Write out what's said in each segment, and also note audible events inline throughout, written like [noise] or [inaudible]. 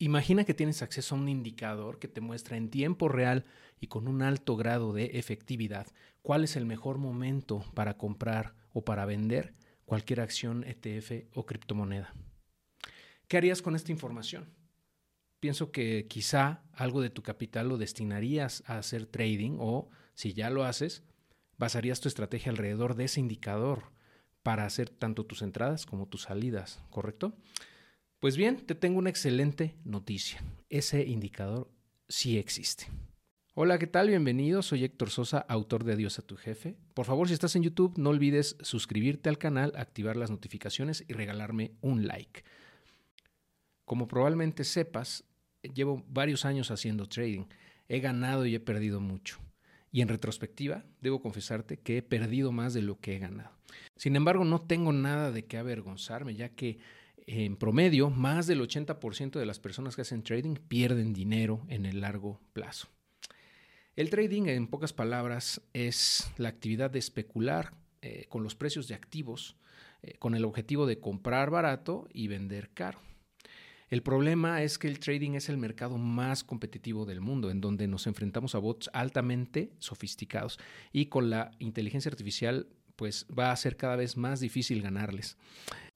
Imagina que tienes acceso a un indicador que te muestra en tiempo real y con un alto grado de efectividad cuál es el mejor momento para comprar o para vender cualquier acción ETF o criptomoneda. ¿Qué harías con esta información? Pienso que quizá algo de tu capital lo destinarías a hacer trading o, si ya lo haces, basarías tu estrategia alrededor de ese indicador para hacer tanto tus entradas como tus salidas, ¿correcto? Pues bien, te tengo una excelente noticia. Ese indicador sí existe. Hola, ¿qué tal? Bienvenido. Soy Héctor Sosa, autor de Adiós a tu jefe. Por favor, si estás en YouTube, no olvides suscribirte al canal, activar las notificaciones y regalarme un like. Como probablemente sepas, llevo varios años haciendo trading. He ganado y he perdido mucho. Y en retrospectiva, debo confesarte que he perdido más de lo que he ganado. Sin embargo, no tengo nada de qué avergonzarme, ya que en promedio, más del 80% de las personas que hacen trading pierden dinero en el largo plazo. El trading, en pocas palabras, es la actividad de especular eh, con los precios de activos eh, con el objetivo de comprar barato y vender caro. El problema es que el trading es el mercado más competitivo del mundo, en donde nos enfrentamos a bots altamente sofisticados y con la inteligencia artificial pues va a ser cada vez más difícil ganarles.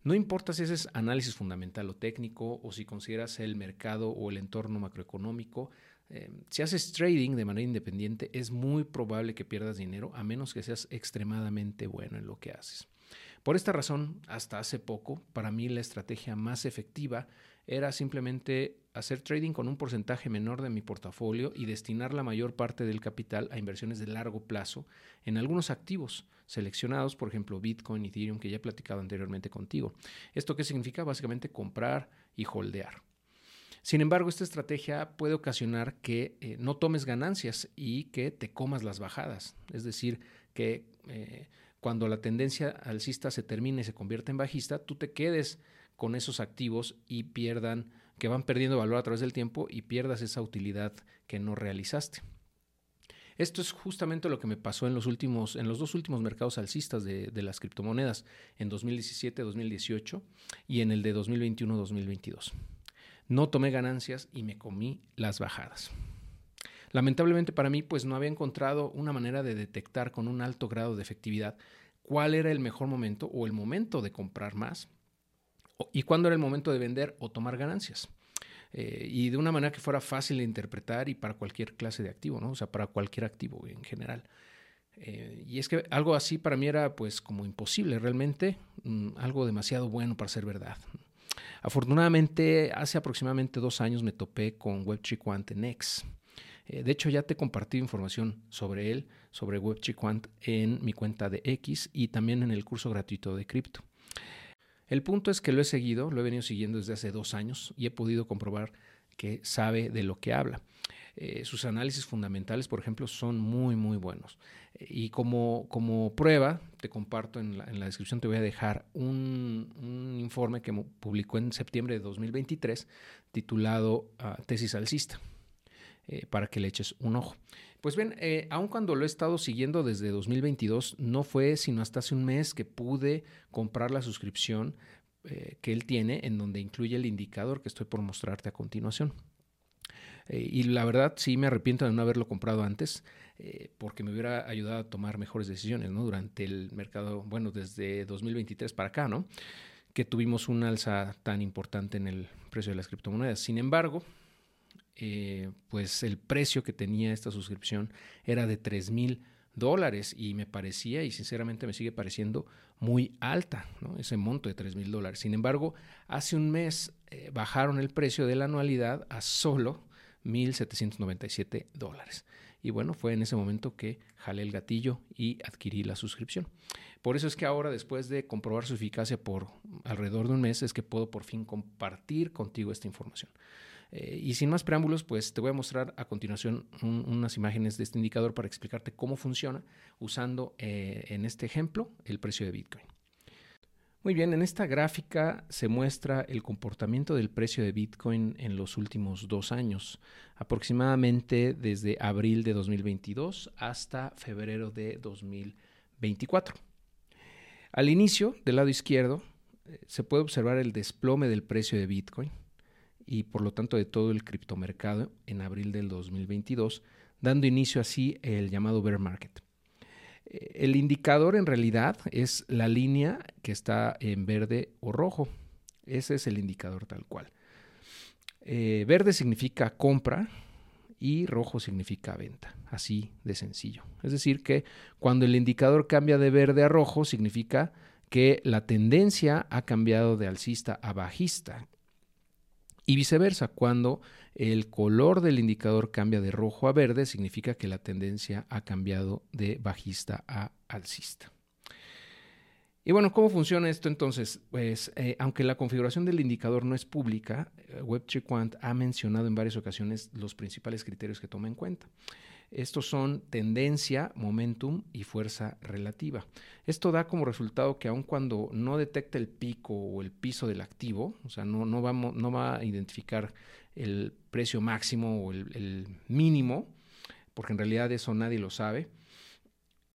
No importa si es análisis fundamental o técnico o si consideras el mercado o el entorno macroeconómico, eh, si haces trading de manera independiente es muy probable que pierdas dinero a menos que seas extremadamente bueno en lo que haces. Por esta razón, hasta hace poco, para mí la estrategia más efectiva era simplemente hacer trading con un porcentaje menor de mi portafolio y destinar la mayor parte del capital a inversiones de largo plazo en algunos activos seleccionados, por ejemplo Bitcoin, Ethereum, que ya he platicado anteriormente contigo. ¿Esto qué significa? Básicamente comprar y holdear. Sin embargo, esta estrategia puede ocasionar que eh, no tomes ganancias y que te comas las bajadas. Es decir, que eh, cuando la tendencia alcista se termine y se convierte en bajista, tú te quedes con esos activos y pierdan, que van perdiendo valor a través del tiempo y pierdas esa utilidad que no realizaste. Esto es justamente lo que me pasó en los últimos, en los dos últimos mercados alcistas de, las criptomonedas, en 2017-2018 y en el de 2021-2022. No tomé ganancias y me comí las bajadas. Lamentablemente para mí, pues no había encontrado una manera de detectar con un alto grado de efectividad cuál era el mejor momento o el momento de comprar más y cuándo era el momento de vender o tomar ganancias. Eh, y de una manera que fuera fácil de interpretar y para cualquier clase de activo, ¿no? O sea, para cualquier activo en general. Eh, y es que algo así para mí era pues como imposible realmente, mm, algo demasiado bueno para ser verdad. Afortunadamente, hace aproximadamente dos años me topé con Web3 Quant en X. Eh, de hecho, ya te he compartido información sobre él, sobre Web3 Quant en mi cuenta de X y también en el curso gratuito de cripto. El punto es que lo he seguido, lo he venido siguiendo desde hace dos años y he podido comprobar que sabe de lo que habla. Eh, sus análisis fundamentales, por ejemplo, son muy, muy buenos. y como, como prueba, te comparto en la, descripción, te voy a dejar un, informe que publicó en septiembre de 2023 titulado ah, Tesis alcista, eh, para que le eches un ojo. Pues bien, eh, aun cuando lo he estado siguiendo desde 2022, no fue sino hasta hace un mes que pude comprar la suscripción eh, que él tiene, en donde incluye el indicador que estoy por mostrarte a continuación. Y la verdad sí me arrepiento de no haberlo comprado antes, porque me hubiera ayudado a tomar mejores decisiones ¿no? durante el mercado, bueno, desde 2023 para acá, ¿no? que tuvimos un alza tan importante en el precio de las criptomonedas. Sin embargo, eh, pues el precio que tenía esta suscripción era de 3 mil dólares y me parecía y sinceramente me sigue pareciendo muy alta ese monto de 3 mil dólares. Sin embargo, hace un mes eh, bajaron el precio de la anualidad a solo 1.797 dólares. Y bueno, fue en ese momento que jalé el gatillo y adquirí la suscripción. Por eso es que ahora, después de comprobar su eficacia por alrededor de un mes, es que puedo por fin compartir contigo esta información. Eh, y sin más preámbulos, pues te voy a mostrar a continuación unas imágenes de este indicador para explicarte cómo funciona usando eh, en este ejemplo el precio de Bitcoin. Muy bien, en esta gráfica se muestra el comportamiento del precio de Bitcoin en los últimos dos años, aproximadamente desde abril de 2022 hasta febrero de 2024. Al inicio, del lado izquierdo, eh, se puede observar el desplome del precio de Bitcoin y por lo tanto de todo el criptomercado en abril del 2022, dando inicio así el llamado bear market. Eh, el indicador en realidad es la línea que está en verde o rojo. Ese es el indicador tal cual. Eh, verde significa compra y rojo significa venta. Así de sencillo. Es decir, que cuando el indicador cambia de verde a rojo significa que la tendencia ha cambiado de alcista a bajista. Y viceversa, cuando el color del indicador cambia de rojo a verde, significa que la tendencia ha cambiado de bajista a alcista. Y bueno, ¿cómo funciona esto entonces? Pues eh, aunque la configuración del indicador no es pública, eh, Web3 Quant ha mencionado en varias ocasiones los principales criterios que toma en cuenta. Estos son tendencia, momentum y fuerza relativa. Esto da como resultado que aun cuando no detecta el pico o el piso del activo, o sea, no, no, no va a identificar el precio máximo o el, mínimo, porque en realidad eso nadie lo sabe,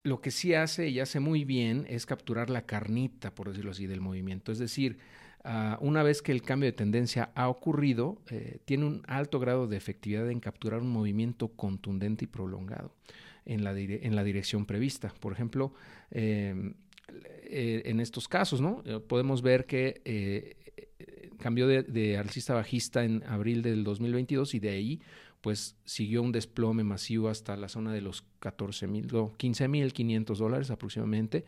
lo que sí hace y hace muy bien es capturar la carnita, por decirlo así, del movimiento. Es decir, Ah, una vez que el cambio de tendencia ha ocurrido, eh, tiene un alto grado de efectividad en capturar un movimiento contundente y prolongado en la, en la dirección prevista. Por ejemplo, em, eh, en estos casos, ¿no? Eh, podemos ver que cambió de, de alcista bajista en abril del 2022 y de ahí pues siguió un desplome masivo hasta la zona de los 14 mil, 15 mil 500 dólares aproximadamente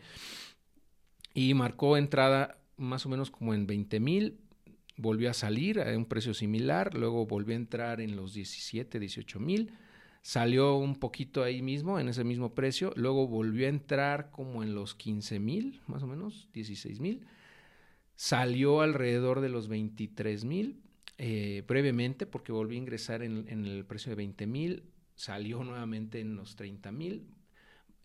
y marcó entrada más o menos como en 20 mil, volvió a salir a un precio similar, luego volvió a entrar en los 17, 18 mil, salió un poquito ahí mismo, en ese mismo precio, luego volvió a entrar como en los 15 mil, más o menos, 16 mil, salió alrededor de los 23 mil, eh, brevemente, porque volvió a ingresar en, en el precio de 20 mil, salió nuevamente en los 30 mil,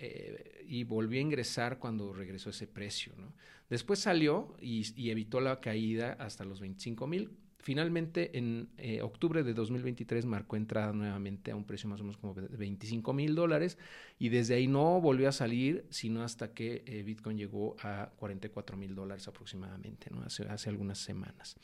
eh, y volvió a ingresar cuando regresó ese precio. ¿no? Después salió y, evitó la caída hasta los 25 mil. Finalmente, en eh, octubre de 2023 marcó entrada nuevamente a un precio más o menos como de 25 mil dólares y desde ahí no volvió a salir, sino hasta que eh, Bitcoin llegó a 44 mil dólares aproximadamente, ¿no? hace, hace algunas semanas.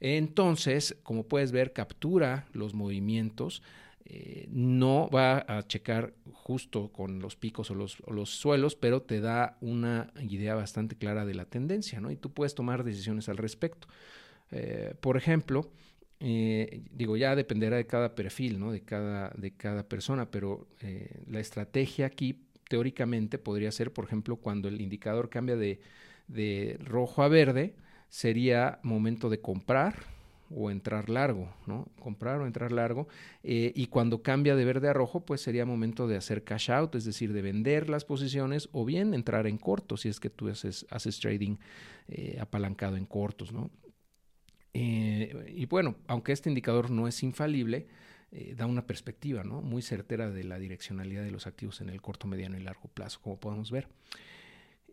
Entonces, como puedes ver, captura los movimientos eh, no va a checar justo con los picos o los, suelos, pero te da una idea bastante clara de la tendencia, ¿no? Y tú puedes tomar decisiones al respecto. Eh, por ejemplo, eh, digo, ya dependerá de cada perfil, ¿no? De cada, de cada persona, pero la estrategia aquí teóricamente podría ser, por ejemplo, cuando el indicador cambia de, de rojo a verde, sería momento de comprar o entrar largo, ¿no? Comprar o entrar largo. Eh, y cuando cambia de verde a rojo, pues sería momento de hacer cash out, es decir, de vender las posiciones o bien entrar en corto, si es que tú haces, trading eh, apalancado en cortos, ¿no? Eh, y bueno, aunque este indicador no es infalible, da una perspectiva ¿no? muy certera de la direccionalidad de los activos en el corto, mediano y largo plazo, como podemos ver.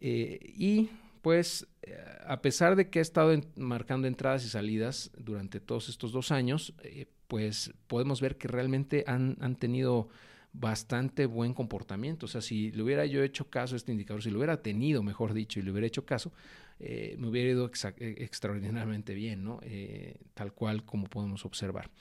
y pues eh, a pesar de que ha estado marcando entradas y salidas durante todos estos dos años, eh, pues podemos ver que realmente han, tenido bastante buen comportamiento. O sea, si le hubiera yo hecho caso a este indicador, si lo hubiera tenido, mejor dicho, y le hubiera hecho caso, eh, me hubiera ido extraordinariamente bien, ¿no? tal cual como podemos observar.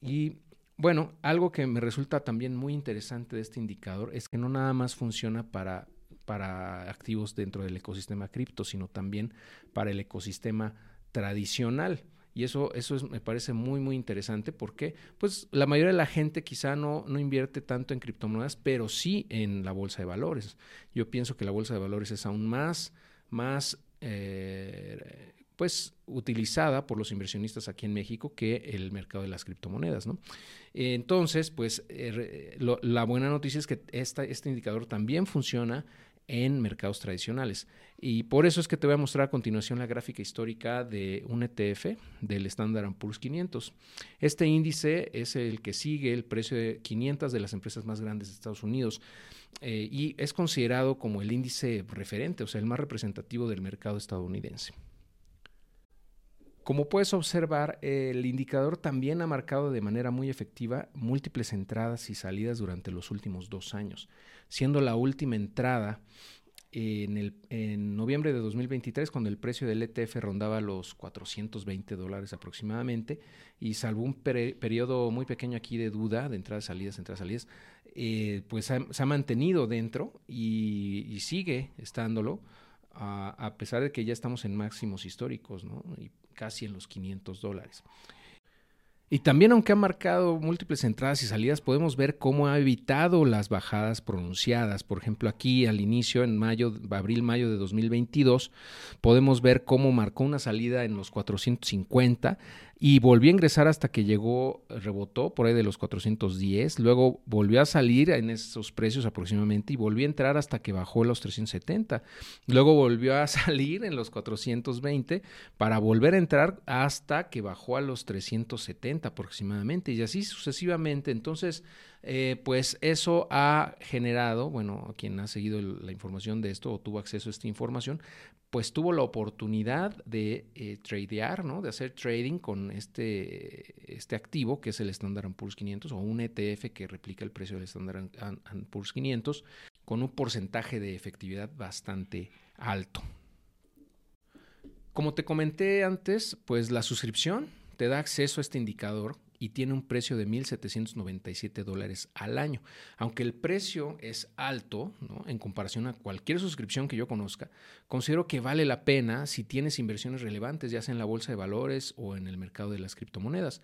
Y bueno, algo que me resulta también muy interesante de este indicador es que no nada más funciona para para activos dentro del ecosistema cripto, sino también para el ecosistema tradicional. Y eso, eso me parece muy, muy interesante porque pues, la mayoría de la gente quizá no, no invierte tanto en criptomonedas, pero sí en la bolsa de valores. Yo pienso que la bolsa de valores es aún más, más eh, pues, utilizada por los inversionistas aquí en México que el mercado de las criptomonedas. Entonces, pues eh, la buena noticia es que esta, este indicador también funciona en mercados tradicionales. Y por eso es que te voy a mostrar a continuación la gráfica histórica de un ETF del Standard Poor's 500. Este índice es el que sigue el precio de 500 de las empresas más grandes de Estados Unidos eh, y es considerado como el índice referente, o sea, el más representativo del mercado estadounidense. Como puedes observar, el indicador también ha marcado de manera muy efectiva múltiples entradas y salidas durante los últimos dos años, siendo la última entrada en, el, en noviembre de 2023, cuando el precio del ETF rondaba los 420 dólares aproximadamente, y salvo un periodo muy pequeño aquí de duda, de entradas, salidas, entradas, salidas, eh, pues se ha mantenido dentro y, sigue estándolo, a, pesar de que ya estamos en máximos históricos, ¿no? Y casi en los 500 dólares. Y también aunque ha marcado múltiples entradas y salidas, podemos ver cómo ha evitado las bajadas pronunciadas. Por ejemplo, aquí al inicio, en mayo, abril-mayo de 2022, podemos ver cómo marcó una salida en los 450 y volvió a ingresar hasta que llegó, rebotó por ahí de los 410, luego volvió a salir en esos precios aproximadamente y volvió a entrar hasta que bajó los 370, luego volvió a [laughs] salir en los 420 para volver a entrar hasta que bajó a los 370 aproximadamente y así sucesivamente. Entonces, eh, pues eso ha generado, bueno, quien ha seguido la información de esto o tuvo acceso a esta información, pues tuvo la oportunidad de eh, tradear, ¿no? De hacer trading con este, este activo que es el Standard Poor's 500 o un ETF que replica el precio del Standard Poor's 500 con un porcentaje de efectividad bastante alto. Como te comenté antes, pues la suscripción te da acceso a este indicador y tiene un precio de 1.797 dólares al año. Aunque el precio es alto en comparación a cualquier suscripción que yo conozca, considero que vale la pena si tienes inversiones relevantes, ya sea en la bolsa de valores o en el mercado de las criptomonedas.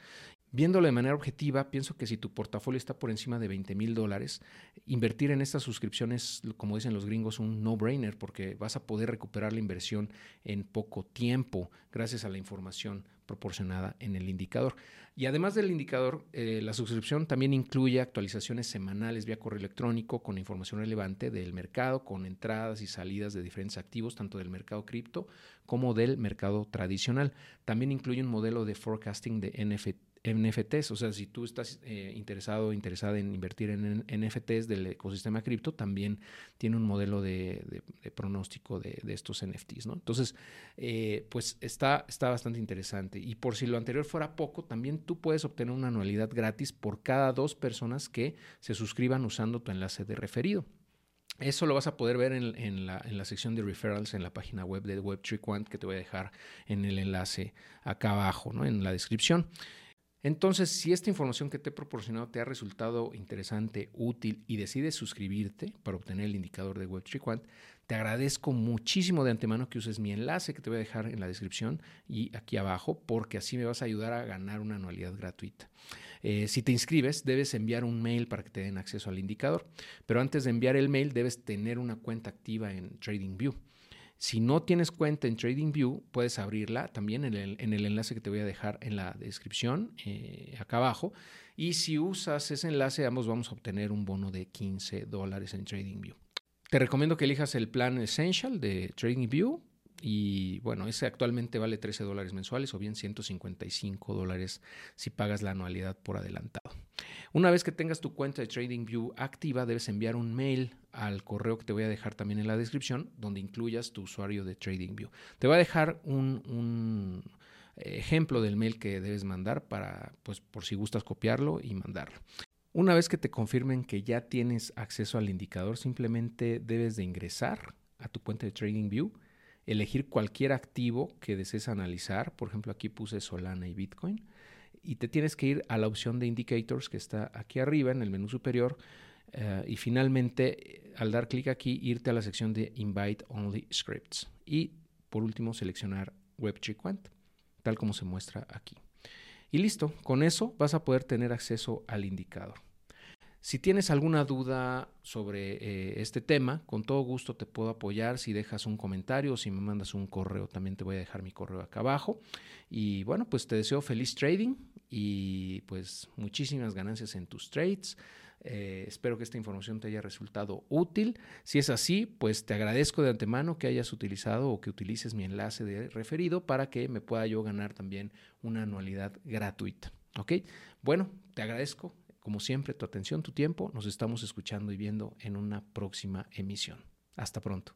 Viéndolo de manera objetiva, pienso que si tu portafolio está por encima de 20 mil dólares, invertir en estas suscripciones, como dicen los gringos, un no-brainer, porque vas a poder recuperar la inversión en poco tiempo gracias a la información proporcionada en el indicador. Y además del indicador, eh, la suscripción también incluye actualizaciones semanales vía correo electrónico con información relevante del mercado, con entradas y salidas de diferentes activos, tanto del mercado cripto como del mercado tradicional. También incluye un modelo de forecasting de NFT NFTs, o sea, si tú estás eh, interesado o interesada en invertir en, NFTs del ecosistema cripto, también tiene un modelo de, pronóstico de, estos NFTs, ¿no? Entonces, eh, pues está, está bastante interesante. Y por si lo anterior fuera poco, también tú puedes obtener una anualidad gratis por cada dos personas que se suscriban usando tu enlace de referido. Eso lo vas a poder ver en, la, en, la, sección de referrals en la página web de WebTreeQuant que te voy a dejar en el enlace acá abajo, ¿no? en la descripción. Entonces, si esta información que te he proporcionado te ha resultado interesante, útil y decides suscribirte para obtener el indicador de Web3Quant, te agradezco muchísimo de antemano que uses mi enlace que te voy a dejar en la descripción y aquí abajo, porque así me vas a ayudar a ganar una anualidad gratuita. Eh, si te inscribes, debes enviar un mail para que te den acceso al indicador, pero antes de enviar el mail debes tener una cuenta activa en TradingView. Si no tienes cuenta en TradingView, puedes abrirla también en el, enlace que te voy a dejar en la descripción, eh, acá abajo. Y si usas ese enlace, ambos vamos a obtener un bono de 15 dólares en TradingView. Te recomiendo que elijas el plan Essential de TradingView y bueno, ese actualmente vale 13 dólares mensuales o bien 155 dólares si pagas la anualidad por adelantado. Una vez que tengas tu cuenta de TradingView activa, debes enviar un mail al correo que te voy a dejar también en la descripción, donde incluyas tu usuario de TradingView. Te voy a dejar un, ejemplo del mail que debes mandar para, pues, por si gustas copiarlo y mandarlo. Una vez que te confirmen que ya tienes acceso al indicador, simplemente debes de ingresar a tu cuenta de TradingView, elegir cualquier activo que desees analizar. Por ejemplo, aquí puse Solana y Bitcoin y te tienes que ir a la opción de indicators que está aquí arriba en el menú superior eh, y finalmente al dar clic aquí irte a la sección de invite only scripts y por último seleccionar WebTreeQuant tal como se muestra aquí. Y listo, con eso vas a poder tener acceso al indicador. Si tienes alguna duda sobre eh, este tema, con todo gusto te puedo apoyar si dejas un comentario o si me mandas un correo, también te voy a dejar mi correo acá abajo. Y bueno, pues te deseo feliz trading y pues muchísimas ganancias en tus trades. Eh, espero que esta información te haya resultado útil. Si es así, pues te agradezco de antemano que hayas utilizado o que utilices mi enlace de referido para que me pueda yo ganar también una anualidad gratuita. ¿Ok? Bueno, te agradezco como siempre tu atención, tu tiempo. Nos estamos escuchando y viendo en una próxima emisión. Hasta pronto.